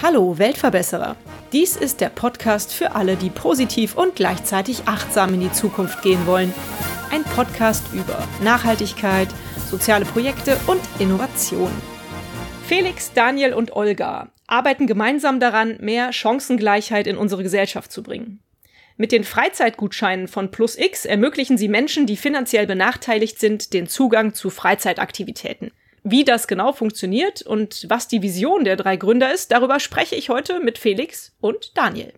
Hallo Weltverbesserer. Dies ist der Podcast für alle, die positiv und gleichzeitig achtsam in die Zukunft gehen wollen. Ein Podcast über Nachhaltigkeit, soziale Projekte und Innovation. Felix, Daniel und Olga arbeiten gemeinsam daran, mehr Chancengleichheit in unsere Gesellschaft zu bringen. Mit den Freizeitgutscheinen von Plus X ermöglichen sie Menschen, die finanziell benachteiligt sind, den Zugang zu Freizeitaktivitäten. Wie das genau funktioniert und was die Vision der drei Gründer ist, darüber spreche ich heute mit Felix und Daniel.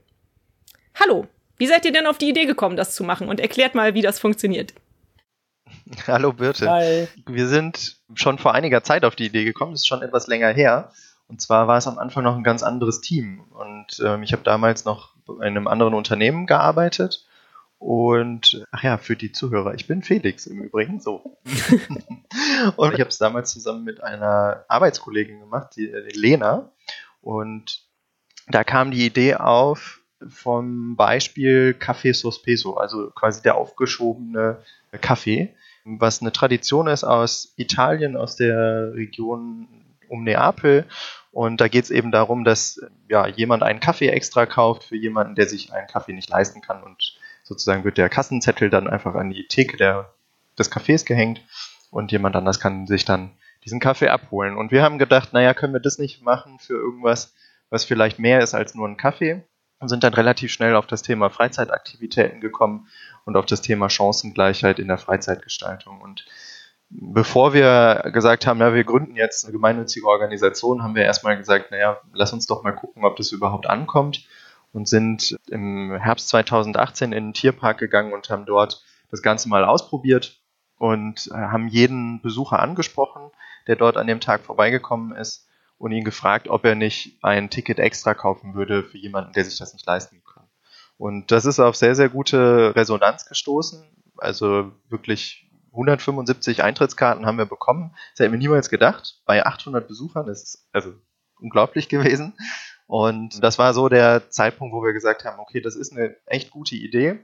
Hallo, wie seid ihr denn auf die Idee gekommen, das zu machen? Und erklärt mal, wie das funktioniert. Hallo Birte. Hi. Wir sind schon vor einiger Zeit auf die Idee gekommen, das ist schon etwas länger her. Und zwar war es am Anfang noch ein ganz anderes Team. Und ähm, ich habe damals noch in einem anderen Unternehmen gearbeitet. Und ach ja, für die Zuhörer, ich bin Felix im Übrigen, so. und ich habe es damals zusammen mit einer Arbeitskollegin gemacht, die, die Lena. Und da kam die Idee auf vom Beispiel Café Sospeso, also quasi der aufgeschobene Kaffee, was eine Tradition ist aus Italien, aus der Region um Neapel. Und da geht es eben darum, dass ja, jemand einen Kaffee extra kauft für jemanden, der sich einen Kaffee nicht leisten kann. Und sozusagen wird der Kassenzettel dann einfach an die Theke der, des Cafés gehängt und jemand anders kann sich dann diesen Kaffee abholen. Und wir haben gedacht, naja, können wir das nicht machen für irgendwas, was vielleicht mehr ist als nur ein Kaffee? Und sind dann relativ schnell auf das Thema Freizeitaktivitäten gekommen und auf das Thema Chancengleichheit in der Freizeitgestaltung. Und bevor wir gesagt haben, ja, wir gründen jetzt eine gemeinnützige Organisation, haben wir erstmal gesagt, naja, lass uns doch mal gucken, ob das überhaupt ankommt und sind im Herbst 2018 in den Tierpark gegangen und haben dort das Ganze mal ausprobiert und äh, haben jeden Besucher angesprochen, der dort an dem Tag vorbeigekommen ist und ihn gefragt, ob er nicht ein Ticket extra kaufen würde für jemanden, der sich das nicht leisten kann. Und das ist auf sehr, sehr gute Resonanz gestoßen. Also wirklich 175 Eintrittskarten haben wir bekommen. Das hätten wir niemals gedacht. Bei 800 Besuchern ist es also unglaublich gewesen. Und das war so der Zeitpunkt, wo wir gesagt haben, okay, das ist eine echt gute Idee.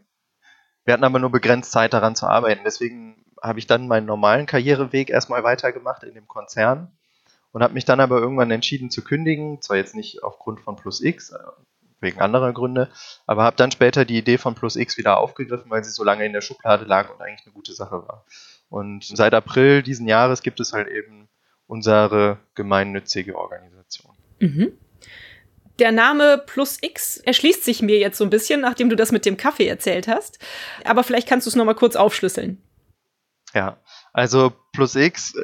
Wir hatten aber nur begrenzt Zeit daran zu arbeiten. Deswegen habe ich dann meinen normalen Karriereweg erstmal weitergemacht in dem Konzern und habe mich dann aber irgendwann entschieden zu kündigen. Zwar jetzt nicht aufgrund von Plus X, wegen anderer Gründe, aber habe dann später die Idee von Plus X wieder aufgegriffen, weil sie so lange in der Schublade lag und eigentlich eine gute Sache war. Und seit April diesen Jahres gibt es halt eben unsere gemeinnützige Organisation. Mhm. Der Name Plus X erschließt sich mir jetzt so ein bisschen, nachdem du das mit dem Kaffee erzählt hast. Aber vielleicht kannst du es nochmal kurz aufschlüsseln. Ja, also Plus X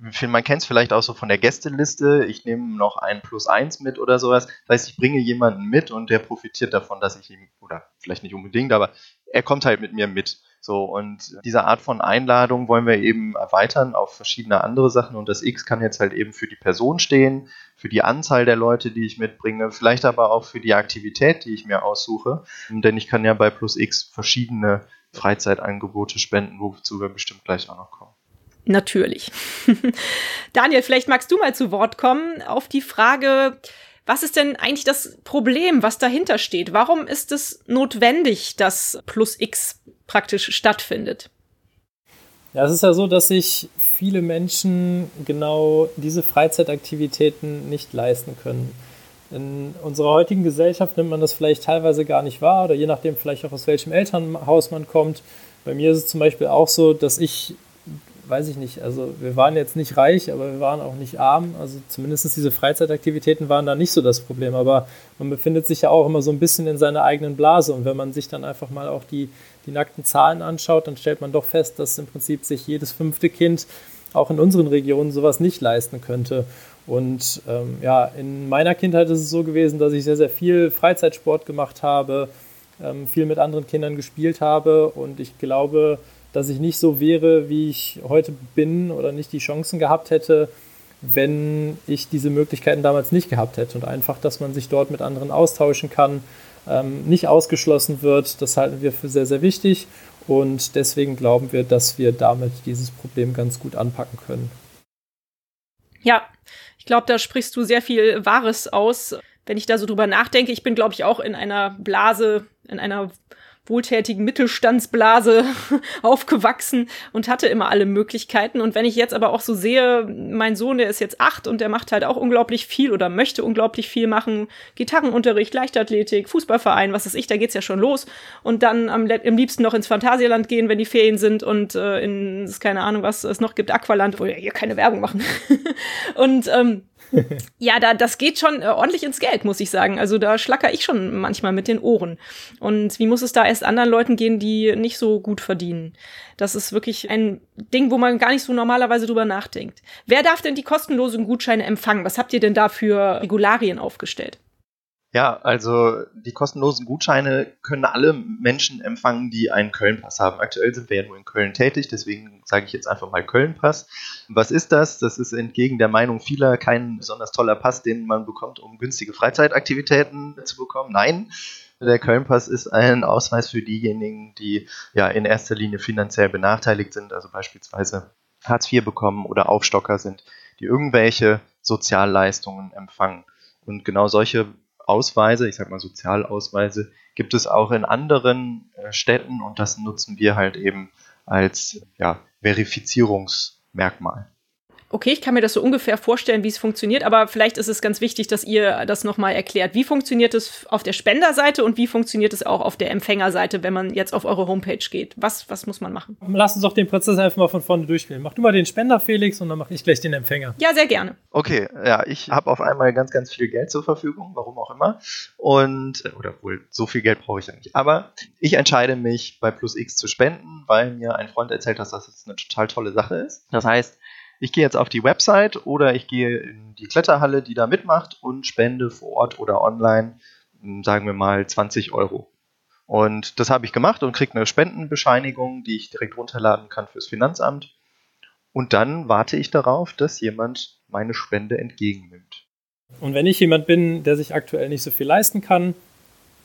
man kennt es vielleicht auch so von der Gästeliste, ich nehme noch ein Plus eins mit oder sowas. Das heißt, ich bringe jemanden mit und der profitiert davon, dass ich ihm, oder vielleicht nicht unbedingt, aber er kommt halt mit mir mit. So, und diese Art von Einladung wollen wir eben erweitern auf verschiedene andere Sachen und das X kann jetzt halt eben für die Person stehen, für die Anzahl der Leute, die ich mitbringe, vielleicht aber auch für die Aktivität, die ich mir aussuche. Denn ich kann ja bei Plus X verschiedene Freizeitangebote spenden, wozu wir bestimmt gleich auch noch kommen. Natürlich. Daniel, vielleicht magst du mal zu Wort kommen auf die Frage, was ist denn eigentlich das Problem, was dahinter steht? Warum ist es notwendig, dass Plus X praktisch stattfindet? Ja, es ist ja so, dass sich viele Menschen genau diese Freizeitaktivitäten nicht leisten können. In unserer heutigen Gesellschaft nimmt man das vielleicht teilweise gar nicht wahr oder je nachdem vielleicht auch aus welchem Elternhaus man kommt. Bei mir ist es zum Beispiel auch so, dass ich weiß ich nicht, also wir waren jetzt nicht reich, aber wir waren auch nicht arm. Also zumindest diese Freizeitaktivitäten waren da nicht so das Problem. Aber man befindet sich ja auch immer so ein bisschen in seiner eigenen Blase. Und wenn man sich dann einfach mal auch die, die nackten Zahlen anschaut, dann stellt man doch fest, dass im Prinzip sich jedes fünfte Kind auch in unseren Regionen sowas nicht leisten könnte. Und ähm, ja, in meiner Kindheit ist es so gewesen, dass ich sehr, sehr viel Freizeitsport gemacht habe, ähm, viel mit anderen Kindern gespielt habe. Und ich glaube, dass ich nicht so wäre, wie ich heute bin oder nicht die Chancen gehabt hätte, wenn ich diese Möglichkeiten damals nicht gehabt hätte. Und einfach, dass man sich dort mit anderen austauschen kann, ähm, nicht ausgeschlossen wird, das halten wir für sehr, sehr wichtig. Und deswegen glauben wir, dass wir damit dieses Problem ganz gut anpacken können. Ja, ich glaube, da sprichst du sehr viel Wahres aus. Wenn ich da so drüber nachdenke, ich bin, glaube ich, auch in einer Blase, in einer wohltätigen Mittelstandsblase aufgewachsen und hatte immer alle Möglichkeiten. Und wenn ich jetzt aber auch so sehe, mein Sohn, der ist jetzt acht und der macht halt auch unglaublich viel oder möchte unglaublich viel machen. Gitarrenunterricht, Leichtathletik, Fußballverein, was weiß ich, da geht's ja schon los. Und dann am, am liebsten noch ins Phantasialand gehen, wenn die Ferien sind und äh, in, keine Ahnung, was es noch gibt, Aqualand, wo wir hier keine Werbung machen. und ähm, ja, da, das geht schon äh, ordentlich ins Geld, muss ich sagen. Also da schlacker ich schon manchmal mit den Ohren. Und wie muss es da erst anderen Leuten gehen, die nicht so gut verdienen? Das ist wirklich ein Ding, wo man gar nicht so normalerweise drüber nachdenkt. Wer darf denn die kostenlosen Gutscheine empfangen? Was habt ihr denn da für Regularien aufgestellt? Ja, also die kostenlosen Gutscheine können alle Menschen empfangen, die einen Köln-Pass haben. Aktuell sind wir ja nur in Köln tätig, deswegen sage ich jetzt einfach mal Köln-Pass. Was ist das? Das ist entgegen der Meinung vieler kein besonders toller Pass, den man bekommt, um günstige Freizeitaktivitäten zu bekommen. Nein, der Köln-Pass ist ein Ausweis für diejenigen, die ja in erster Linie finanziell benachteiligt sind, also beispielsweise Hartz IV bekommen oder Aufstocker sind, die irgendwelche Sozialleistungen empfangen. Und genau solche Ausweise, ich sag mal Sozialausweise, gibt es auch in anderen äh, Städten und das nutzen wir halt eben als ja, Verifizierungsmerkmal okay, ich kann mir das so ungefähr vorstellen, wie es funktioniert, aber vielleicht ist es ganz wichtig, dass ihr das nochmal erklärt. Wie funktioniert es auf der Spenderseite und wie funktioniert es auch auf der Empfängerseite, wenn man jetzt auf eure Homepage geht? Was, was muss man machen? Lass uns doch den Prozess einfach mal von vorne durchspielen. Mach du mal den Spender, Felix, und dann mache ich gleich den Empfänger. Ja, sehr gerne. Okay, ja, ich habe auf einmal ganz, ganz viel Geld zur Verfügung, warum auch immer. Und, äh, oder wohl, so viel Geld brauche ich ja nicht. Aber ich entscheide mich bei Plus X zu spenden, weil mir ein Freund erzählt hat, dass das eine total tolle Sache ist. Das heißt, ich gehe jetzt auf die Website oder ich gehe in die Kletterhalle, die da mitmacht und spende vor Ort oder online, hm, sagen wir mal 20 Euro. Und das habe ich gemacht und kriege eine Spendenbescheinigung, die ich direkt runterladen kann fürs Finanzamt. Und dann warte ich darauf, dass jemand meine Spende entgegennimmt. Und wenn ich jemand bin, der sich aktuell nicht so viel leisten kann,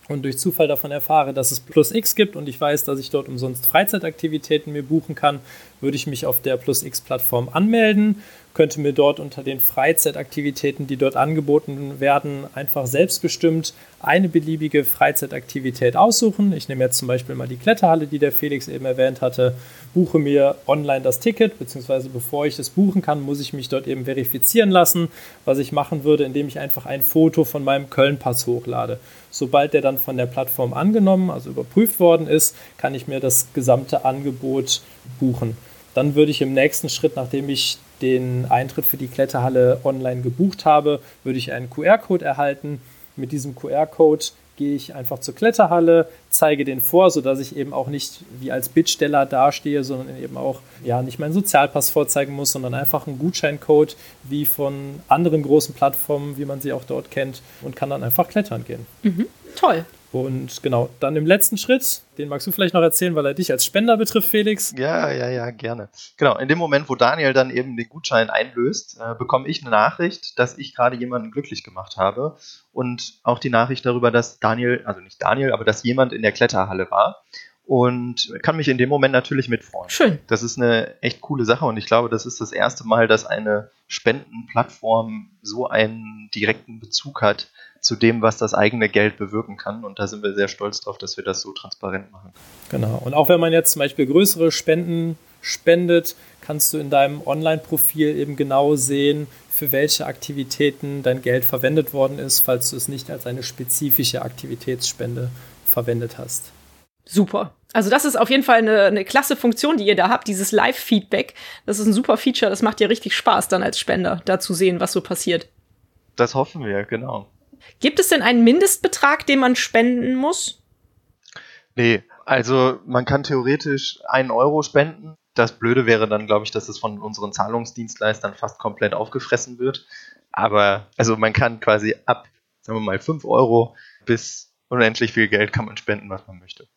und durch Zufall davon erfahre, dass es Plus X gibt und ich weiß, dass ich dort umsonst Freizeitaktivitäten mir buchen kann, würde ich mich auf der Plus X Plattform anmelden könnte mir dort unter den Freizeitaktivitäten, die dort angeboten werden, einfach selbstbestimmt eine beliebige Freizeitaktivität aussuchen. Ich nehme jetzt zum Beispiel mal die Kletterhalle, die der Felix eben erwähnt hatte, buche mir online das Ticket, beziehungsweise bevor ich das buchen kann, muss ich mich dort eben verifizieren lassen, was ich machen würde, indem ich einfach ein Foto von meinem Köln-Pass hochlade. Sobald der dann von der Plattform angenommen, also überprüft worden ist, kann ich mir das gesamte Angebot buchen. Dann würde ich im nächsten Schritt, nachdem ich den Eintritt für die Kletterhalle online gebucht habe, würde ich einen QR-Code erhalten. Mit diesem QR-Code gehe ich einfach zur Kletterhalle, zeige den vor, sodass ich eben auch nicht wie als Bittsteller dastehe, sondern eben auch ja nicht meinen Sozialpass vorzeigen muss, sondern einfach einen Gutscheincode wie von anderen großen Plattformen, wie man sie auch dort kennt, und kann dann einfach klettern gehen. Mhm. Toll. Und genau, dann im letzten Schritt, den magst du vielleicht noch erzählen, weil er dich als Spender betrifft, Felix. Ja, ja, ja, gerne. Genau, in dem Moment, wo Daniel dann eben den Gutschein einlöst, äh, bekomme ich eine Nachricht, dass ich gerade jemanden glücklich gemacht habe. Und auch die Nachricht darüber, dass Daniel, also nicht Daniel, aber dass jemand in der Kletterhalle war. Und kann mich in dem Moment natürlich mitfreuen. Schön. Das ist eine echt coole Sache und ich glaube, das ist das erste Mal, dass eine Spendenplattform so einen direkten Bezug hat zu dem, was das eigene Geld bewirken kann. Und da sind wir sehr stolz drauf, dass wir das so transparent machen. Genau. Und auch wenn man jetzt zum Beispiel größere Spenden spendet, kannst du in deinem Online-Profil eben genau sehen, für welche Aktivitäten dein Geld verwendet worden ist, falls du es nicht als eine spezifische Aktivitätsspende verwendet hast. Super. Also das ist auf jeden Fall eine, eine klasse Funktion, die ihr da habt, dieses Live-Feedback. Das ist ein super Feature, das macht dir richtig Spaß dann als Spender, da zu sehen, was so passiert. Das hoffen wir, genau. Gibt es denn einen Mindestbetrag, den man spenden muss? Nee, also man kann theoretisch einen Euro spenden. Das Blöde wäre dann, glaube ich, dass es von unseren Zahlungsdienstleistern fast komplett aufgefressen wird. Aber also man kann quasi ab, sagen wir mal, 5 Euro bis unendlich viel Geld kann man spenden, was man möchte.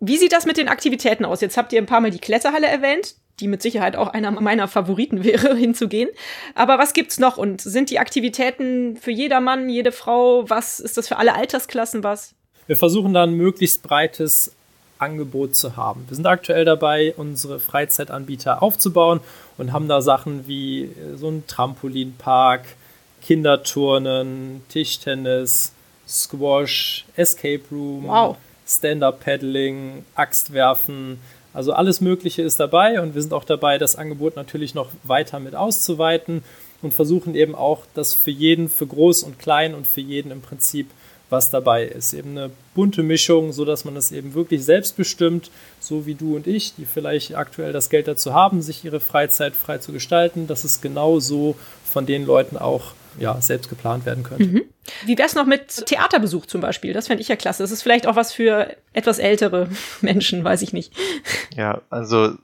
Wie sieht das mit den Aktivitäten aus? Jetzt habt ihr ein paar Mal die Kletterhalle erwähnt die mit Sicherheit auch einer meiner Favoriten wäre, hinzugehen. Aber was gibt's noch? Und sind die Aktivitäten für jedermann, jede Frau? Was ist das für alle Altersklassen was? Wir versuchen da ein möglichst breites Angebot zu haben. Wir sind aktuell dabei, unsere Freizeitanbieter aufzubauen und haben da Sachen wie äh, so ein Trampolinpark, Kinderturnen, Tischtennis, Squash, Escape Room, wow. Stand-up-Paddling, Axtwerfen, also alles Mögliche ist dabei und wir sind auch dabei, das Angebot natürlich noch weiter mit auszuweiten und versuchen eben auch, das für jeden, für groß und klein und für jeden im Prinzip was dabei ist. Eben eine bunte Mischung, so dass man es eben wirklich selbstbestimmt, so wie du und ich, die vielleicht aktuell das Geld dazu haben, sich ihre Freizeit frei zu gestalten, dass es genau so von den Leuten auch ja, selbst geplant werden könnte. Mhm. Wie wäre es noch mit Theaterbesuch zum Beispiel? Das fände ich ja klasse. Das ist vielleicht auch was für etwas ältere Menschen, weiß ich nicht. Ja, also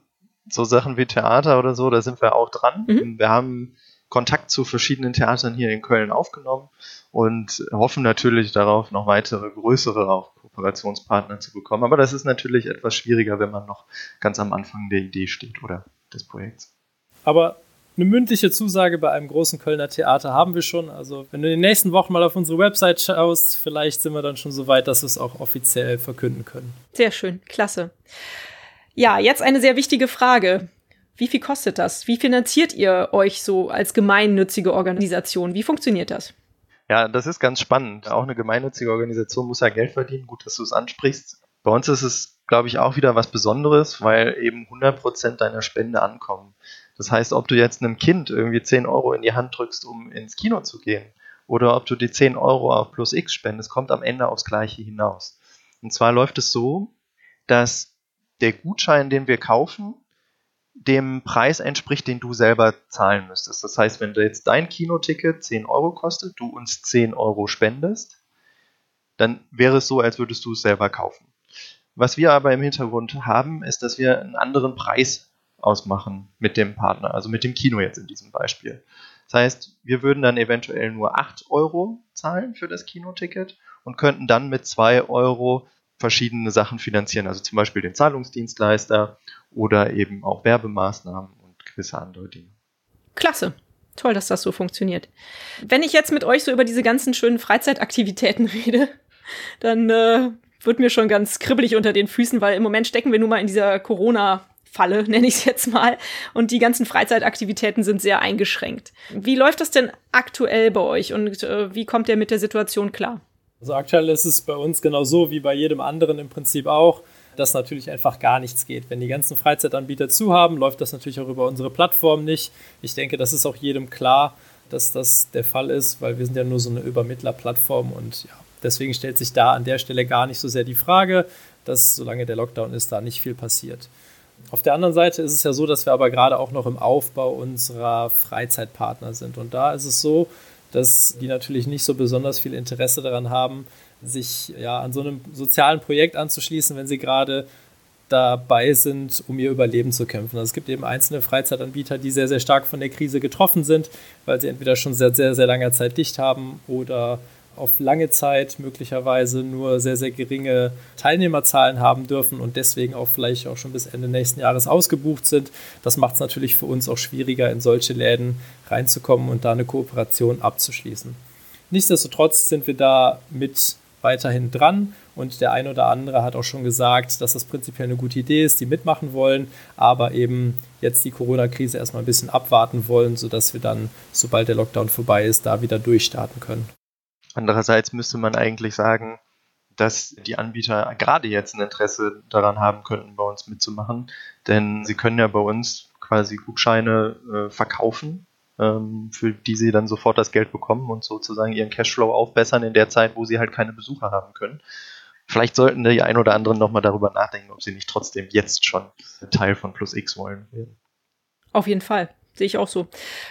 so Sachen wie Theater oder so, da sind wir auch dran. Mhm. Wir haben Kontakt zu verschiedenen Theatern hier in Köln aufgenommen und hoffen natürlich darauf, noch weitere größere auch Kooperationspartner zu bekommen. Aber das ist natürlich etwas schwieriger, wenn man noch ganz am Anfang der Idee steht oder des Projekts. Aber eine mündliche Zusage bei einem großen Kölner Theater haben wir schon. Also, wenn du in den nächsten Wochen mal auf unsere Website schaust, vielleicht sind wir dann schon so weit, dass wir es auch offiziell verkünden können. Sehr schön, klasse. Ja, jetzt eine sehr wichtige Frage. Wie viel kostet das? Wie finanziert ihr euch so als gemeinnützige Organisation? Wie funktioniert das? Ja, das ist ganz spannend. Auch eine gemeinnützige Organisation muss ja Geld verdienen. Gut, dass du es ansprichst. Bei uns ist es, glaube ich, auch wieder was Besonderes, weil eben 100% deiner Spende ankommen. Das heißt, ob du jetzt einem Kind irgendwie 10 Euro in die Hand drückst, um ins Kino zu gehen, oder ob du die 10 Euro auf Plus X spendest, kommt am Ende aufs Gleiche hinaus. Und zwar läuft es so, dass der Gutschein, den wir kaufen, dem Preis entspricht, den du selber zahlen müsstest. Das heißt, wenn du jetzt dein Kinoticket 10 Euro kostet, du uns 10 Euro spendest, dann wäre es so, als würdest du es selber kaufen. Was wir aber im Hintergrund haben, ist, dass wir einen anderen Preis ausmachen mit dem Partner, also mit dem Kino jetzt in diesem Beispiel. Das heißt, wir würden dann eventuell nur 8 Euro zahlen für das Kinoticket und könnten dann mit 2 Euro verschiedene Sachen finanzieren, also zum Beispiel den Zahlungsdienstleister oder eben auch Werbemaßnahmen und gewisse andere Dinge. Klasse. Toll, dass das so funktioniert. Wenn ich jetzt mit euch so über diese ganzen schönen Freizeitaktivitäten rede, dann äh, wird mir schon ganz kribbelig unter den Füßen, weil im Moment stecken wir nun mal in dieser Corona- Falle, nenne ich es jetzt mal. Und die ganzen Freizeitaktivitäten sind sehr eingeschränkt. Wie läuft das denn aktuell bei euch und äh, wie kommt ihr mit der Situation klar? Also aktuell ist es bei uns genauso wie bei jedem anderen im Prinzip auch, dass natürlich einfach gar nichts geht. Wenn die ganzen Freizeitanbieter zu haben, läuft das natürlich auch über unsere Plattform nicht. Ich denke, das ist auch jedem klar, dass das der Fall ist, weil wir sind ja nur so eine Übermittlerplattform und ja, deswegen stellt sich da an der Stelle gar nicht so sehr die Frage, dass solange der Lockdown ist, da nicht viel passiert. Auf der anderen Seite ist es ja so, dass wir aber gerade auch noch im Aufbau unserer Freizeitpartner sind. Und da ist es so, dass die natürlich nicht so besonders viel Interesse daran haben, sich ja an so einem sozialen Projekt anzuschließen, wenn sie gerade dabei sind, um ihr Überleben zu kämpfen. Also es gibt eben einzelne Freizeitanbieter, die sehr, sehr stark von der Krise getroffen sind, weil sie entweder schon seit sehr, sehr langer Zeit dicht haben oder auf lange Zeit möglicherweise nur sehr, sehr geringe Teilnehmerzahlen haben dürfen und deswegen auch vielleicht auch schon bis Ende nächsten Jahres ausgebucht sind. Das macht es natürlich für uns auch schwieriger, in solche Läden reinzukommen und da eine Kooperation abzuschließen. Nichtsdestotrotz sind wir da mit weiterhin dran und der ein oder andere hat auch schon gesagt, dass das prinzipiell eine gute Idee ist, die mitmachen wollen, aber eben jetzt die Corona-Krise erstmal ein bisschen abwarten wollen, sodass wir dann, sobald der Lockdown vorbei ist, da wieder durchstarten können. Andererseits müsste man eigentlich sagen, dass die Anbieter gerade jetzt ein Interesse daran haben könnten, bei uns mitzumachen, denn sie können ja bei uns quasi Gutscheine äh, verkaufen, ähm, für die sie dann sofort das Geld bekommen und sozusagen ihren Cashflow aufbessern in der Zeit, wo sie halt keine Besucher haben können. Vielleicht sollten die ein oder anderen nochmal darüber nachdenken, ob sie nicht trotzdem jetzt schon Teil von Plus X wollen. Auf jeden Fall. Sehe ich auch so.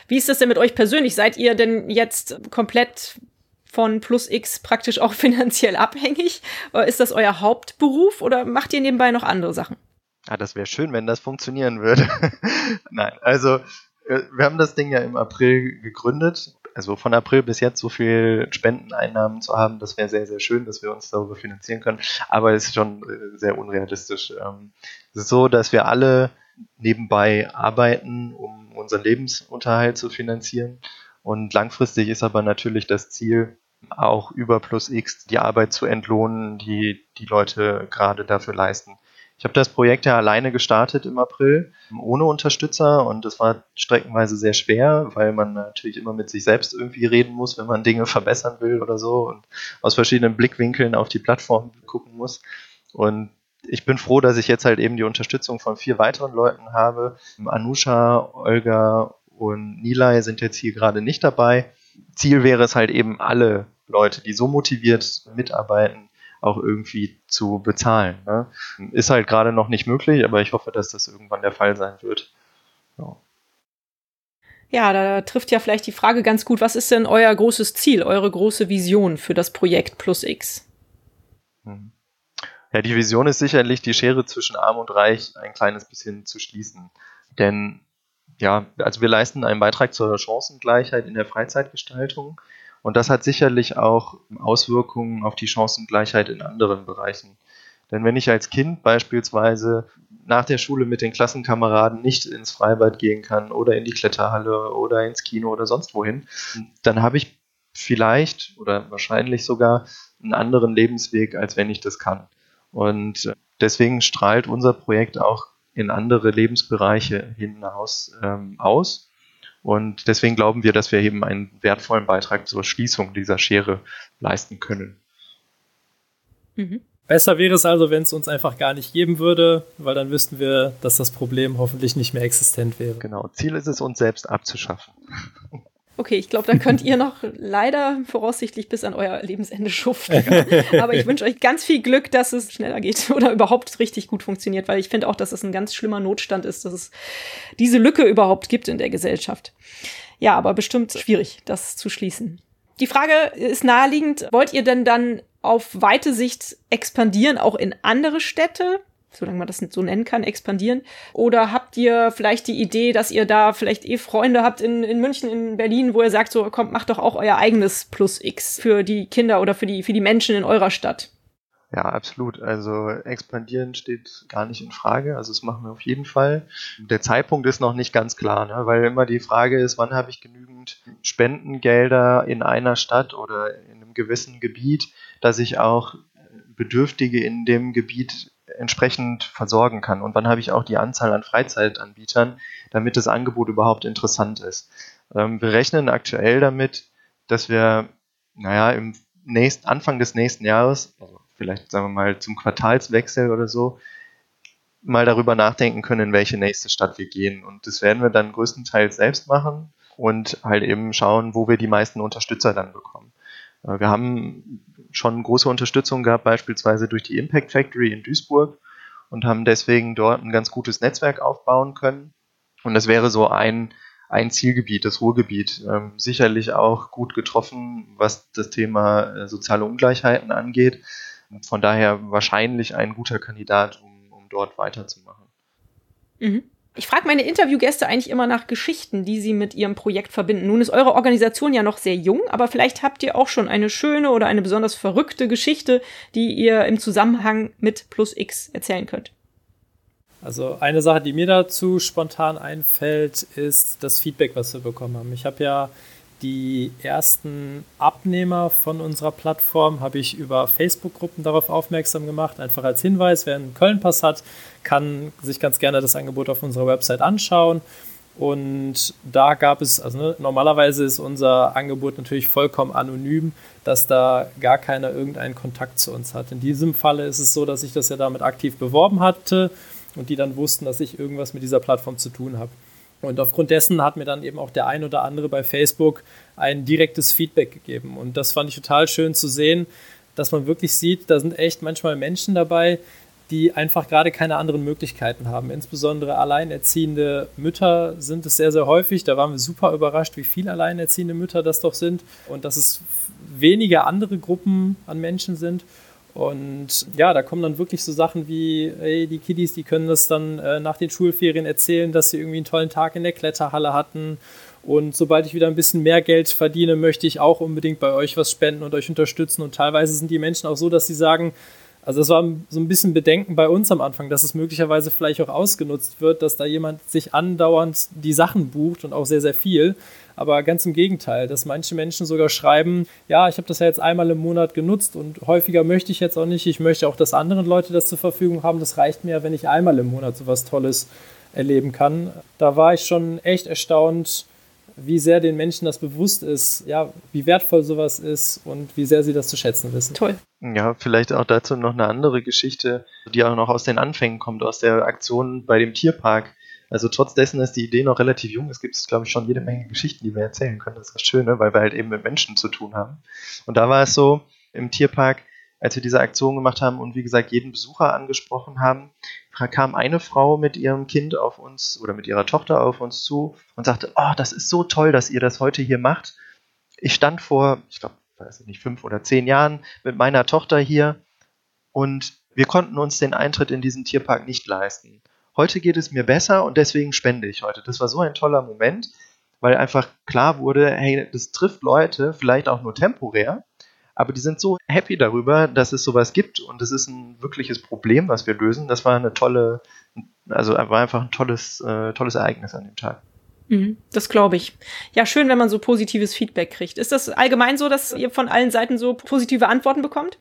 Wie ist das denn mit euch persönlich? Seid ihr denn jetzt komplett von Plus X praktisch auch finanziell abhängig? Ist das euer Hauptberuf oder macht ihr nebenbei noch andere Sachen? Ah, das wäre schön, wenn das funktionieren würde. Nein, also äh, wir haben das Ding ja im April gegründet. Also von April bis jetzt so viel Spendeneinnahmen zu haben, das wäre sehr, sehr schön, dass wir uns darüber finanzieren können. Aber es ist schon äh, sehr unrealistisch. Ähm, es ist so, dass wir alle nebenbei arbeiten, um unseren Lebensunterhalt zu finanzieren. Und langfristig ist aber natürlich das Ziel, auch über Plus X die Arbeit zu entlohnen, die die Leute gerade dafür leisten. Ich habe das Projekt ja alleine gestartet im April, ohne Unterstützer und es war streckenweise sehr schwer, weil man natürlich immer mit sich selbst irgendwie reden muss, wenn man Dinge verbessern will oder so und aus verschiedenen Blickwinkeln auf die Plattform gucken muss. Und ich bin froh, dass ich jetzt halt eben die Unterstützung von vier weiteren Leuten habe. Anusha, Olga und Nilay sind jetzt hier gerade nicht dabei. Ziel wäre es halt eben, alle Leute, die so motiviert mitarbeiten, auch irgendwie zu bezahlen. Ne? Ist halt gerade noch nicht möglich, aber ich hoffe, dass das irgendwann der Fall sein wird. Ja. Ja, da trifft ja vielleicht die Frage ganz gut, was ist denn euer großes Ziel, eure große Vision für das Projekt Plus X? Hm. Ja, die Vision ist sicherlich, die Schere zwischen Arm und Reich ein kleines bisschen zu schließen. Denn ja, also wir leisten einen Beitrag zur Chancengleichheit in der Freizeitgestaltung. Und das hat sicherlich auch Auswirkungen auf die Chancengleichheit in anderen Bereichen. Denn wenn ich als Kind beispielsweise nach der Schule mit den Klassenkameraden nicht ins Freibad gehen kann oder in die Kletterhalle oder ins Kino oder sonst wohin, dann habe ich vielleicht oder wahrscheinlich sogar einen anderen Lebensweg, als wenn ich das kann. Und deswegen strahlt unser Projekt auch in andere Lebensbereiche hinaus ähm, aus. Und deswegen glauben wir, dass wir eben einen wertvollen Beitrag zur Schließung dieser Schere leisten können. Mhm. Besser wäre es also, wenn es uns einfach gar nicht geben würde, weil dann wüssten wir, dass das Problem hoffentlich nicht mehr existent wäre. Genau, Ziel ist es, uns selbst abzuschaffen. Okay, ich glaube, da könnt ihr noch leider voraussichtlich bis an euer Lebensende schuften. Aber ich wünsche euch ganz viel Glück, dass es schneller geht oder überhaupt richtig gut funktioniert, weil ich finde auch, dass es ein ganz schlimmer Notstand ist, dass es diese Lücke überhaupt gibt in der Gesellschaft. Ja, aber bestimmt schwierig, das zu schließen. Die Frage ist naheliegend, wollt ihr denn dann auf weite Sicht expandieren, auch in andere Städte? Solange man das so nennen kann, expandieren? Oder habt ihr vielleicht die Idee, dass ihr da vielleicht eh Freunde habt in, in München, in Berlin, wo ihr sagt, so kommt, macht doch auch euer eigenes Plus X für die Kinder oder für die, für die Menschen in eurer Stadt? Ja, absolut. Also expandieren steht gar nicht in Frage. Also das machen wir auf jeden Fall. Der Zeitpunkt ist noch nicht ganz klar, ne? weil immer die Frage ist, wann habe ich genügend Spendengelder in einer Stadt oder in einem gewissen Gebiet, dass ich auch Bedürftige in dem Gebiet entsprechend versorgen kann und wann habe ich auch die Anzahl an Freizeitanbietern, damit das Angebot überhaupt interessant ist. Ähm, wir rechnen aktuell damit, dass wir, naja, im nächsten, Anfang des nächsten Jahres, also vielleicht sagen wir mal zum Quartalswechsel oder so, mal darüber nachdenken können, in welche nächste Stadt wir gehen. Und das werden wir dann größtenteils selbst machen und halt eben schauen, wo wir die meisten Unterstützer dann bekommen. Äh, wir haben schon große Unterstützung gehabt, beispielsweise durch die Impact Factory in Duisburg und haben deswegen dort ein ganz gutes Netzwerk aufbauen können. Und das wäre so ein, ein Zielgebiet, das Ruhrgebiet. Ähm, sicherlich auch gut getroffen, was das Thema äh, soziale Ungleichheiten angeht. Von daher wahrscheinlich ein guter Kandidat, um, um dort weiterzumachen. Mhm. Ich frage meine Interviewgäste eigentlich immer nach Geschichten, die sie mit ihrem Projekt verbinden. Nun ist eure Organisation ja noch sehr jung, aber vielleicht habt ihr auch schon eine schöne oder eine besonders verrückte Geschichte, die ihr im Zusammenhang mit Plus X erzählen könnt. Also eine Sache, die mir dazu spontan einfällt, ist das Feedback, was wir bekommen haben. Ich habe ja die ersten Abnehmer von unserer Plattform habe ich über Facebook-Gruppen darauf aufmerksam gemacht. Einfach als Hinweis, wer einen Köln-Pass hat, kann sich ganz gerne das Angebot auf unserer Website anschauen. Und da gab es, also ne, normalerweise ist unser Angebot natürlich vollkommen anonym, dass da gar keiner irgendeinen Kontakt zu uns hat. In diesem Falle ist es so, dass ich das ja damit aktiv beworben hatte und die dann wussten, dass ich irgendwas mit dieser Plattform zu tun habe. Und aufgrund dessen hat mir dann eben auch der ein oder andere bei Facebook ein direktes Feedback gegeben. Und das fand ich total schön zu sehen, dass man wirklich sieht, da sind echt manchmal Menschen dabei, die einfach gerade keine anderen Möglichkeiten haben. Insbesondere alleinerziehende Mütter sind es sehr, sehr häufig. Da waren wir super überrascht, wie viele alleinerziehende Mütter das doch sind und dass es weniger andere Gruppen an Menschen sind. Und ja, da kommen dann wirklich so Sachen wie, ey, die Kiddies, die können das dann äh, nach den Schulferien erzählen, dass sie irgendwie einen tollen Tag in der Kletterhalle hatten. Und sobald ich wieder ein bisschen mehr Geld verdiene, möchte ich auch unbedingt bei euch was spenden und euch unterstützen. Und teilweise sind die Menschen auch so, dass sie sagen, also das war so ein bisschen Bedenken bei uns am Anfang, dass es möglicherweise vielleicht auch ausgenutzt wird, dass da jemand sich andauernd die Sachen bucht und auch sehr, sehr viel. Aber ganz im Gegenteil, dass manche Menschen sogar schreiben, ja, ich habe das ja jetzt einmal im Monat genutzt und häufiger möchte ich jetzt auch nicht. Ich möchte auch, dass andere Leute das zur Verfügung haben. Das reicht mir, wenn ich einmal im Monat so was Tolles erleben kann. Da war ich schon echt erstaunt, wie sehr den Menschen das bewusst ist, ja, wie wertvoll sowas ist und wie sehr sie das zu schätzen wissen. Toll. Ja, vielleicht auch dazu noch eine andere Geschichte, die auch noch aus den Anfängen kommt, aus der Aktion bei dem Tierpark. Also trotz dessen, dass die Idee noch relativ jung ist, gibt es, glaube ich, schon jede Menge Geschichten, die wir erzählen können. Das ist das Schöne, weil wir halt eben mit Menschen zu tun haben. Und da war es so, im Tierpark, als wir diese Aktion gemacht haben und wie gesagt jeden Besucher angesprochen haben, kam eine Frau mit ihrem Kind auf uns oder mit ihrer Tochter auf uns zu und sagte, oh, das ist so toll, dass ihr das heute hier macht. Ich stand vor, ich glaube, weiß nicht, fünf oder zehn Jahren mit meiner Tochter hier und wir konnten uns den Eintritt in diesen Tierpark nicht leisten. Heute geht es mir besser und deswegen spende ich heute. Das war so ein toller Moment, weil einfach klar wurde, hey, das trifft Leute, vielleicht auch nur temporär, aber die sind so happy darüber, dass es sowas gibt und es ist ein wirkliches Problem, was wir lösen. Das war eine tolle, also war einfach ein tolles, äh, tolles Ereignis an dem Tag. Mhm, das glaube ich. Ja, schön, wenn man so positives Feedback kriegt. Ist das allgemein so, dass ihr von allen Seiten so positive Antworten bekommt?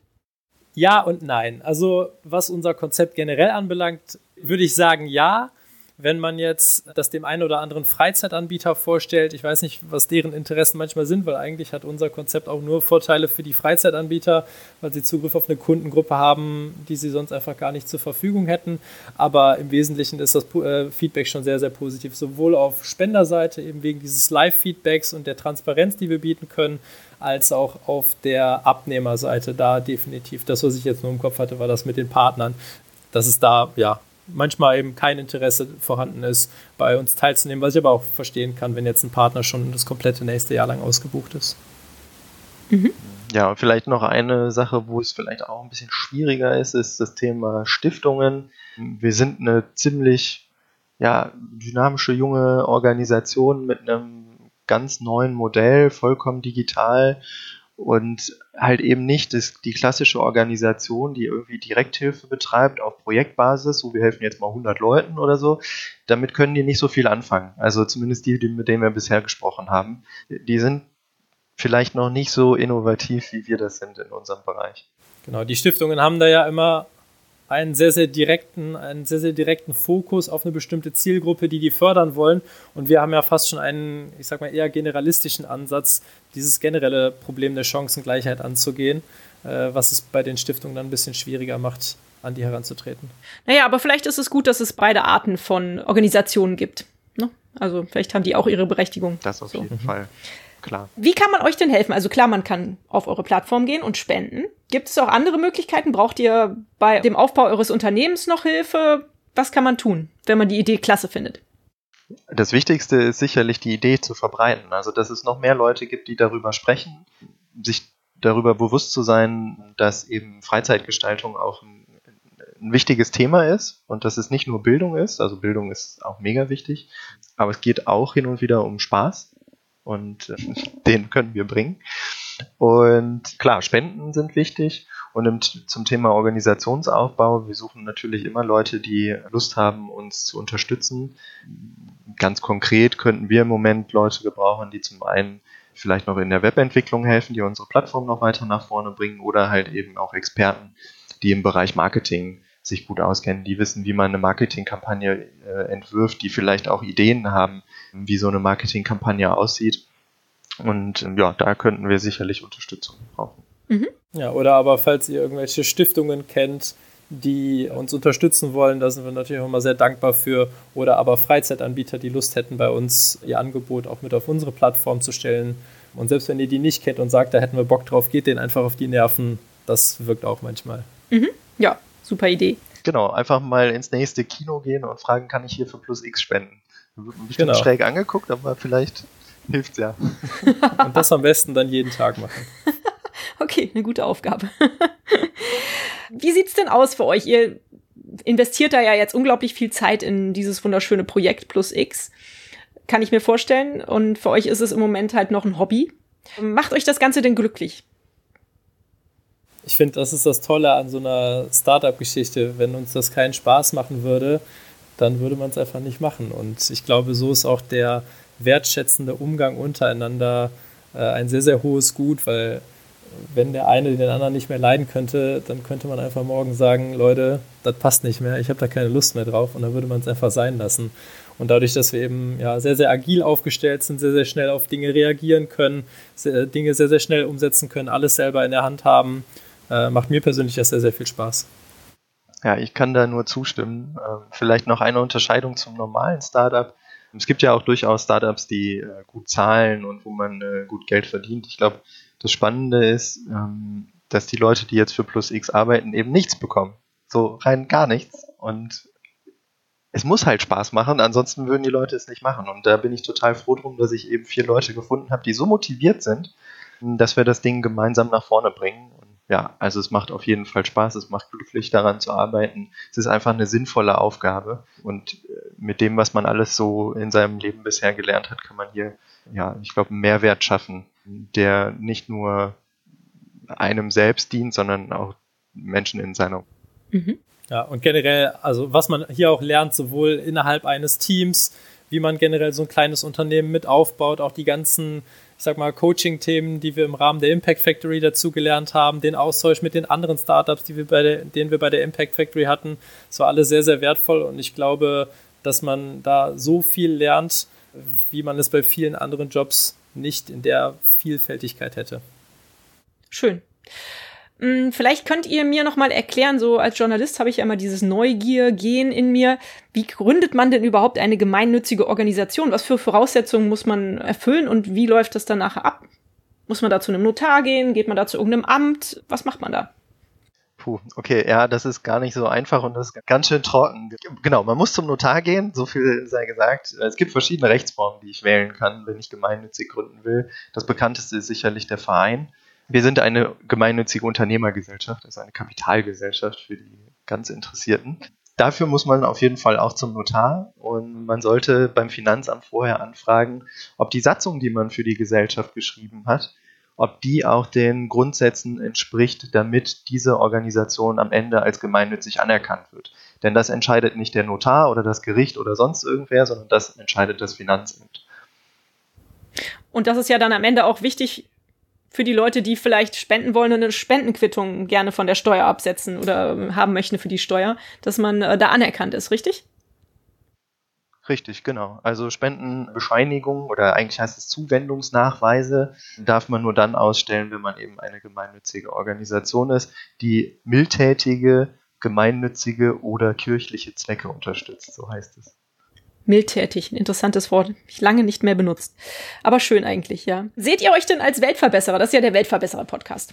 Ja und nein. Also was unser Konzept generell anbelangt, würde ich sagen ja wenn man jetzt das dem einen oder anderen Freizeitanbieter vorstellt, ich weiß nicht, was deren Interessen manchmal sind, weil eigentlich hat unser Konzept auch nur Vorteile für die Freizeitanbieter, weil sie Zugriff auf eine Kundengruppe haben, die sie sonst einfach gar nicht zur Verfügung hätten. Aber im Wesentlichen ist das äh, Feedback schon sehr, sehr positiv, sowohl auf Spenderseite, eben wegen dieses Live-Feedbacks und der Transparenz, die wir bieten können, als auch auf der Abnehmerseite da definitiv. Das, was ich jetzt nur im Kopf hatte, war das mit den Partnern. Das ist da, ja, manchmal eben kein Interesse vorhanden ist, bei uns teilzunehmen, was ich aber auch verstehen kann, wenn jetzt ein Partner schon das komplette nächste Jahr lang ausgebucht ist. Mhm. Ja, und vielleicht noch eine Sache, wo es vielleicht auch ein bisschen schwieriger ist, ist das Thema Stiftungen. Wir sind eine ziemlich ja, dynamische junge Organisation mit einem ganz neuen Modell, vollkommen digital und halt eben nicht das, die klassische Organisation, die irgendwie Direkthilfe betreibt auf Projektbasis, so wir helfen jetzt mal 100 Leuten oder so, damit können die nicht so viel anfangen. Also zumindest die, die mit denen wir bisher gesprochen haben, die sind vielleicht noch nicht so innovativ, wie wir das sind in unserem Bereich. Genau, die Stiftungen haben da ja immer einen sehr, sehr direkten, einen sehr, sehr direkten Fokus auf eine bestimmte Zielgruppe, die die fördern wollen. Und wir haben ja fast schon einen, ich sag mal, eher generalistischen Ansatz, dieses generelle Problem der Chancengleichheit anzugehen, äh, was es bei den Stiftungen dann ein bisschen schwieriger macht, an die heranzutreten. Naja, aber vielleicht ist es gut, dass es beide Arten von Organisationen gibt. Ne? Also vielleicht haben die auch ihre Berechtigung. Das auf so. jeden Fall klar. Wie kann man euch denn helfen? Also klar, man kann auf eure Plattform gehen und spenden. Gibt es auch andere Möglichkeiten? Braucht ihr bei dem Aufbau eures Unternehmens noch Hilfe? Was kann man tun, wenn man die Idee klasse findet? Das Wichtigste ist sicherlich die Idee zu verbreiten. Also, dass es noch mehr Leute gibt, die darüber sprechen, sich darüber bewusst zu sein, dass eben Freizeitgestaltung auch ein, ein wichtiges Thema ist und dass es nicht nur Bildung ist. Also Bildung ist auch mega wichtig, aber es geht auch hin und wieder um Spaß und äh, den können wir bringen. Und klar, Spenden sind wichtig. Und im, zum Thema Organisationsaufbau, wir suchen natürlich immer Leute, die Lust haben, uns zu unterstützen. Ganz konkret könnten wir im Moment Leute gebrauchen, die zum einen vielleicht noch in der Webentwicklung helfen, die unsere Plattform noch weiter nach vorne bringen oder halt eben auch Experten, die im Bereich Marketing sich gut auskennen, die wissen, wie man eine Marketingkampagne äh, entwirft, die vielleicht auch Ideen haben, wie so eine Marketingkampagne aussieht. Und ähm, ja, da könnten wir sicherlich Unterstützung brauchen. Mhm. Ja, oder aber falls ihr irgendwelche Stiftungen kennt, die uns unterstützen wollen, da sind wir natürlich auch immer sehr dankbar für. Oder aber Freizeitanbieter, die Lust hätten, bei uns ihr Angebot auch mit auf unsere Plattform zu stellen. Und selbst wenn ihr die nicht kennt und sagt, da hätten wir Bock drauf, geht denen einfach auf die Nerven. Das wirkt auch manchmal. Mhm. Ja, super Idee. Genau, einfach mal ins nächste Kino gehen und fragen, kann ich hier für Plus X spenden? Wird bestimmt genau. schräg angeguckt, aber vielleicht hilft ja. und das am besten dann jeden Tag machen. okay, eine gute Aufgabe. Wie sieht's denn aus für euch? Ihr investiert da ja jetzt unglaublich viel Zeit in dieses wunderschöne Projekt Plus X. Kann ich mir vorstellen. Und für euch ist es im Moment halt noch ein Hobby. Macht euch das Ganze denn glücklich? ich finde, das ist das Tolle an so einer Startup-Geschichte. Wenn uns das keinen Spaß machen würde, dann würde man es einfach nicht machen. Und ich glaube, so ist auch der wertschätzende Umgang untereinander äh, ein sehr, sehr hohes Gut, weil wenn der eine den anderen nicht mehr leiden könnte, dann könnte man einfach morgen sagen, Leute, das passt nicht mehr, ich habe da keine Lust mehr drauf und dann würde man es einfach sein lassen. Und dadurch, dass wir eben ja, sehr, sehr agil aufgestellt sind, sehr, sehr schnell auf Dinge reagieren können, sehr, Dinge sehr, sehr schnell umsetzen können, alles selber in der Hand haben, äh, macht mir persönlich das sehr, sehr viel Spaß. Ja, ich kann da nur zustimmen. Ähm, vielleicht noch eine Unterscheidung zum normalen Startup. Es gibt ja auch durchaus Startups, die äh, gut zahlen und wo man äh, gut Geld verdient. Ich glaube, das Spannende ist, ähm, dass die Leute, die jetzt für Plus X arbeiten, eben nichts bekommen. So rein gar nichts. Und es muss halt Spaß machen, ansonsten würden die Leute es nicht machen. Und da bin ich total froh drum, dass ich eben vier Leute gefunden habe, die so motiviert sind, dass wir das Ding gemeinsam nach vorne bringen. Ja, also es macht auf jeden Fall Spaß, es macht glücklich daran zu arbeiten. Es ist einfach eine sinnvolle Aufgabe. Und äh, mit dem, was man alles so in seinem Leben bisher gelernt hat, kann man hier, ja, ich glaube, einen Mehrwert schaffen, der nicht nur einem selbst dient, sondern auch Menschen in seiner. Mhm. Ja, und generell, also was man hier auch lernt, sowohl innerhalb eines Teams, wie man generell so ein kleines Unternehmen mit aufbaut, auch die ganzen, ich sag mal, Coaching-Themen, die wir im Rahmen der Impact Factory dazu gelernt haben, den Austausch mit den anderen Startups, die wir bei der, den wir bei der Impact Factory hatten, das war alles sehr, sehr wertvoll und ich glaube, dass man da so viel lernt, wie man es bei vielen anderen Jobs nicht in der Vielfältigkeit hätte. Schön. Hm, vielleicht könnt ihr mir noch mal erklären, so als Journalist habe ich ja immer dieses Neugier-Gen in mir. Wie gründet man denn überhaupt eine gemeinnützige Organisation? Was für Voraussetzungen muss man erfüllen und wie läuft das dann nachher ab? Muss man da zu einem Notar gehen? Geht man da zu irgendeinem Amt? Was macht man da? Puh, okay, ja, das ist gar nicht so einfach und das ist ganz schön trocken. Genau, man muss zum Notar gehen, so viel sei gesagt. Es gibt verschiedene Rechtsformen, die ich wählen kann, wenn ich gemeinnützig gründen will. Das bekannteste ist sicherlich der Verein. Wir sind eine gemeinnützige Unternehmergesellschaft, also eine Kapitalgesellschaft für die ganz Interessierten. Dafür muss man auf jeden Fall auch zum Notar und man sollte beim Finanzamt vorher anfragen, ob die Satzung, die man für die Gesellschaft geschrieben hat, ob die auch den Grundsätzen entspricht, damit diese Organisation am Ende als gemeinnützig anerkannt wird. Denn das entscheidet nicht der Notar oder das Gericht oder sonst irgendwer, sondern das entscheidet das Finanzamt. Und das ist ja dann am Ende auch wichtig für die Leute, die vielleicht spenden wollen und eine Spendenquittung gerne von der Steuer absetzen oder haben möchten für die Steuer, dass man äh, da anerkannt ist, richtig? Richtig, genau. Also Spendenbescheinigungen oder eigentlich heißt es Zuwendungsnachweise darf man nur dann ausstellen, wenn man eben eine gemeinnützige Organisation ist, die mildtätige, gemeinnützige oder kirchliche Zwecke unterstützt, so heißt es. Mildtätig, ein interessantes Wort. Ich lange nicht mehr benutzt. Aber schön eigentlich, ja. Seht ihr euch denn als Weltverbesserer? Das ist ja der Weltverbesserer-Podcast.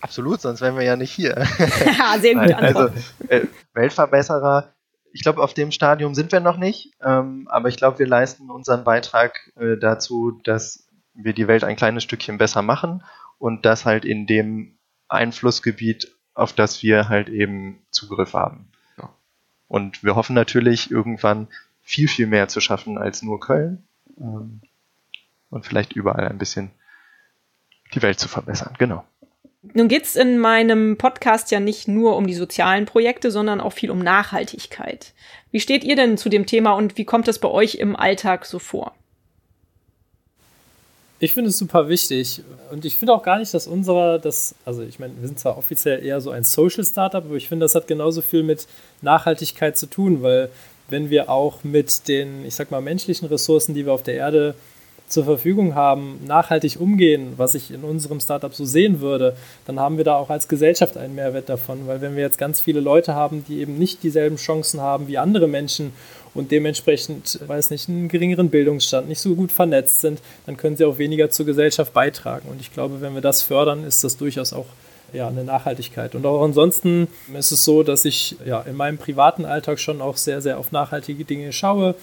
Absolut, sonst wären wir ja nicht hier. Sehr gut. Also, äh, Weltverbesserer, ich glaube, auf dem Stadium sind wir noch nicht, ähm, aber ich glaube, wir leisten unseren Beitrag äh, dazu, dass wir die Welt ein kleines Stückchen besser machen und das halt in dem Einflussgebiet, auf das wir halt eben Zugriff haben. Und wir hoffen natürlich irgendwann viel, viel mehr zu schaffen als nur Köln ähm, und vielleicht überall ein bisschen die Welt zu verbessern. Genau. Nun geht es in meinem Podcast ja nicht nur um die sozialen Projekte, sondern auch viel um Nachhaltigkeit. Wie steht ihr denn zu dem Thema und wie kommt es bei euch im Alltag so vor? Ich finde es super wichtig. Und ich finde auch gar nicht, dass unserer, das, also ich meine, wir sind zwar offiziell eher so ein Social Startup, aber ich finde, das hat genauso viel mit Nachhaltigkeit zu tun, weil wenn wir auch mit den, ich sag mal, menschlichen Ressourcen, die wir auf der Erde zur Verfügung haben, nachhaltig umgehen, was ich in unserem Startup so sehen würde, dann haben wir da auch als Gesellschaft einen Mehrwert davon, weil wenn wir jetzt ganz viele Leute haben, die eben nicht dieselben Chancen haben wie andere Menschen und dementsprechend, weiß nicht, einen geringeren Bildungsstand, nicht so gut vernetzt sind, dann können sie auch weniger zur Gesellschaft beitragen. Und ich glaube, wenn wir das fördern, ist das durchaus auch ja, eine Nachhaltigkeit. Und auch ansonsten ist es so, dass ich ja, in meinem privaten Alltag schon auch sehr, sehr auf nachhaltige Dinge schaue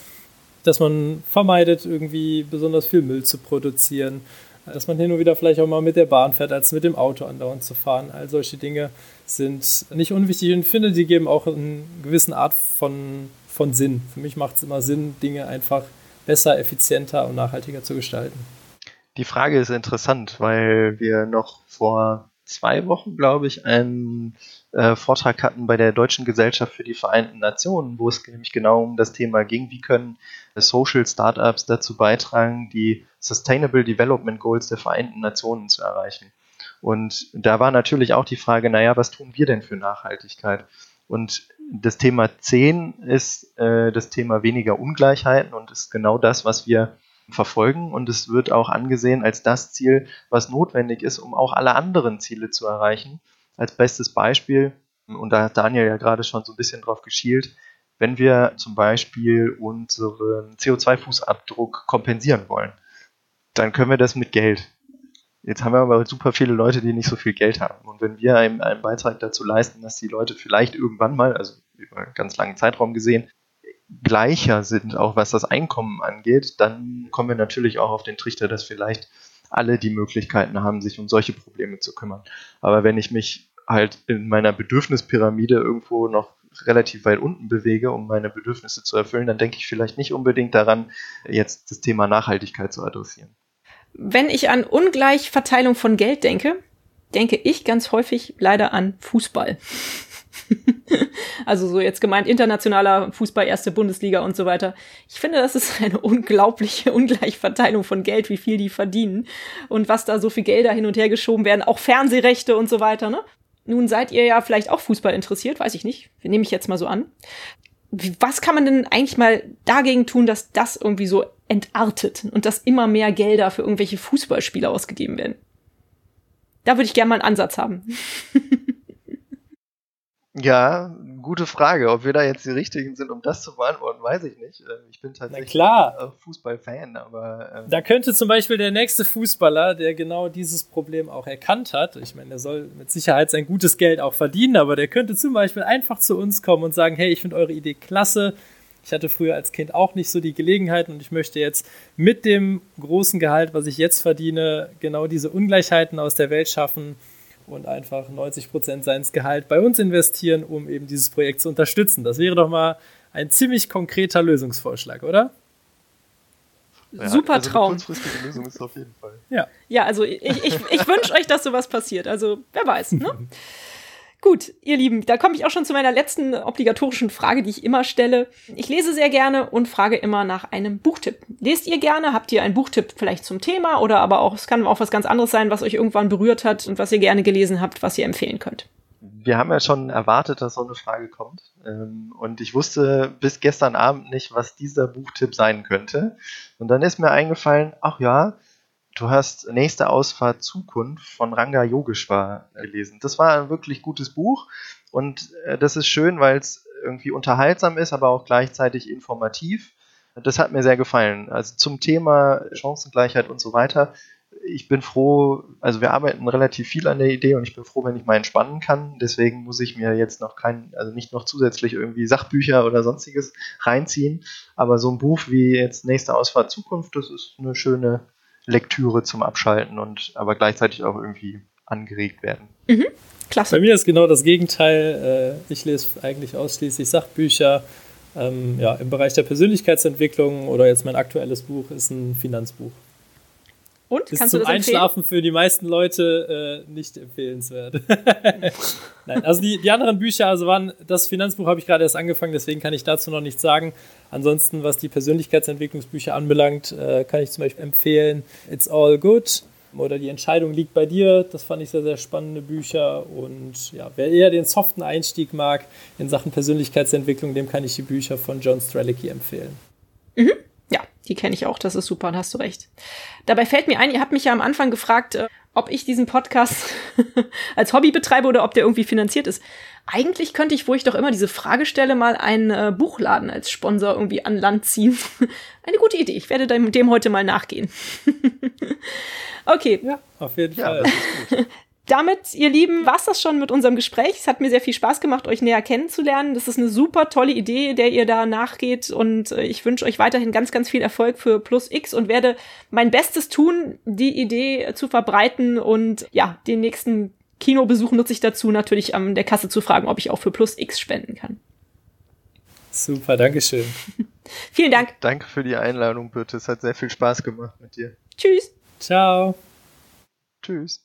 dass man vermeidet, irgendwie besonders viel Müll zu produzieren, dass man hin und wieder vielleicht auch mal mit der Bahn fährt, als mit dem Auto andauernd zu fahren. All solche Dinge sind nicht unwichtig und ich finde, die geben auch eine gewisse Art von, von Sinn. Für mich macht es immer Sinn, Dinge einfach besser, effizienter und nachhaltiger zu gestalten. Die Frage ist interessant, weil wir noch vor zwei Wochen, glaube ich, einen äh, Vortrag hatten bei der Deutschen Gesellschaft für die Vereinten Nationen, wo es nämlich genau um das Thema ging, wie können Social Startups dazu beitragen, die Sustainable Development Goals der Vereinten Nationen zu erreichen. Und da war natürlich auch die Frage, naja, was tun wir denn für Nachhaltigkeit? Und das Thema 10 ist äh, das Thema weniger Ungleichheiten und ist genau das, was wir verfolgen. Und es wird auch angesehen als das Ziel, was notwendig ist, um auch alle anderen Ziele zu erreichen. Als bestes Beispiel, und da hat Daniel ja gerade schon so ein bisschen drauf geschielt, wenn wir zum Beispiel unseren CO2-Fußabdruck kompensieren wollen, dann können wir das mit Geld. Jetzt haben wir aber super viele Leute, die nicht so viel Geld haben. Und wenn wir einen, einen Beitrag dazu leisten, dass die Leute vielleicht irgendwann mal, also über einen ganz langen Zeitraum gesehen, gleicher sind, auch was das Einkommen angeht, dann kommen wir natürlich auch auf den Trichter, dass vielleicht alle die Möglichkeiten haben, sich um solche Probleme zu kümmern. Aber wenn ich mich halt in meiner Bedürfnispyramide irgendwo noch relativ weit unten bewege, um meine Bedürfnisse zu erfüllen, dann denke ich vielleicht nicht unbedingt daran, jetzt das Thema Nachhaltigkeit zu adressieren. Wenn ich an Ungleichverteilung von Geld denke, denke ich ganz häufig leider an Fußball. also so jetzt gemeint internationaler Fußball, erste Bundesliga und so weiter. Ich finde, das ist eine unglaubliche Ungleichverteilung von Geld, wie viel die verdienen und was da so viel Gelder hin und her geschoben werden, auch Fernsehrechte und so weiter. Ne? Nun seid ihr ja vielleicht auch Fußball interessiert, weiß ich nicht. Nehme ich jetzt mal so an. Was kann man denn eigentlich mal dagegen tun, dass das irgendwie so entartet und dass immer mehr Gelder für irgendwelche Fußballspiele ausgegeben werden. Da würde ich gerne mal einen Ansatz haben. Ja, gute Frage. Ob wir da jetzt die Richtigen sind, um das zu beantworten, weiß ich nicht. Ähm, ich bin tatsächlich klar. Fußballfan, aber. Ähm da könnte zum Beispiel der nächste Fußballer, der genau dieses Problem auch erkannt hat, ich meine, der soll mit Sicherheit sein gutes Geld auch verdienen, aber der könnte zum Beispiel einfach zu uns kommen und sagen: Hey, ich finde eure Idee klasse ich hatte früher als Kind auch nicht so die Gelegenheit und ich möchte jetzt mit dem großen Gehalt, was ich jetzt verdiene, genau diese Ungleichheiten aus der Welt schaffen und einfach 90 Prozent seines Gehalt bei uns investieren, um eben dieses Projekt zu unterstützen. Das wäre doch mal ein ziemlich konkreter Lösungsvorschlag, oder? Ja, Super also Traum. Eine kurzfristige Lösung ist auf jeden Fall. Ja, ja also ich, ich, ich wünsche euch, dass sowas passiert. Also wer weiß, ne? Gut, ihr Lieben, da komme ich auch schon zu meiner letzten obligatorischen Frage, die ich immer stelle. Ich lese sehr gerne und frage immer nach einem Buchtipp. Lest ihr gerne? Habt ihr einen Buchtipp vielleicht zum Thema oder aber auch, es kann auch was ganz anderes sein, was euch irgendwann berührt hat und was ihr gerne gelesen habt, was ihr empfehlen könnt? Wir haben ja schon erwartet, dass so eine Frage kommt. Ähm, und ich wusste bis gestern Abend nicht, was dieser Buchtipp sein könnte. Und dann ist mir eingefallen, ach ja, Du hast Nächste Ausfahrt Zukunft von Ranga Yogeshwar gelesen. Das war ein wirklich gutes Buch und äh, das ist schön, weil es irgendwie unterhaltsam ist, aber auch gleichzeitig informativ. Das hat mir sehr gefallen. Also zum Thema Chancengleichheit und so weiter. Ich bin froh, also wir arbeiten relativ viel an der Idee und ich bin froh, wenn ich mal entspannen kann. Deswegen muss ich mir jetzt noch kein, also nicht noch zusätzlich irgendwie Sachbücher oder sonstiges reinziehen. Aber so ein Buch wie jetzt Nächste Ausfahrt Zukunft, das ist eine schöne Lektüre zum Abschalten und aber gleichzeitig auch irgendwie angeregt werden. Mhm. Klasse. Bei mir ist genau das Gegenteil. Äh, ich lese eigentlich ausschließlich Sachbücher. Ähm, ja, im Bereich der Persönlichkeitsentwicklung oder jetzt mein aktuelles Buch ist ein Finanzbuch. Und? Ist Kannst zum du das Einschlafen für die meisten Leute äh, nicht empfehlenswert. Nein, also die, die anderen Bücher, also waren, das Finanzbuch habe ich gerade erst angefangen, deswegen kann ich dazu noch nichts sagen. Ansonsten, was die Persönlichkeitsentwicklungsbücher anbelangt, äh, kann ich zum Beispiel empfehlen It's All Good oder Die Entscheidung liegt bei dir. Das fand ich sehr, sehr spannende Bücher. Und ja, wer eher den soften Einstieg mag in Sachen Persönlichkeitsentwicklung, dem kann ich die Bücher von John Strelicky empfehlen. Mhm. Die kenne ich auch, das ist super und hast du recht. Dabei fällt mir ein, ihr habt mich ja am Anfang gefragt, äh, ob ich diesen Podcast als Hobby betreibe oder ob der irgendwie finanziert ist. Eigentlich könnte ich, wo ich doch immer diese Frage stelle, mal einen äh, Buchladen als Sponsor irgendwie an Land ziehen. Eine gute Idee. Ich werde dem, dem heute mal nachgehen. okay. Ja, auf jeden Fall. Ja, damit, ihr Lieben, war's das schon mit unserem Gespräch. Es hat mir sehr viel Spaß gemacht, euch näher kennenzulernen. Das ist eine super tolle Idee, der ihr da nachgeht. Und äh, ich wünsche euch weiterhin ganz, ganz viel Erfolg für Plus X und werde mein Bestes tun, die Idee zu verbreiten. Und ja, den nächsten Kinobesuch nutze ich dazu, natürlich an der Kasse zu fragen, ob ich auch für Plus X spenden kann. Super, Dankeschön. Vielen Dank. Danke für die Einladung, bitte. Es hat sehr viel Spaß gemacht mit dir. Tschüss. Ciao. Tschüss.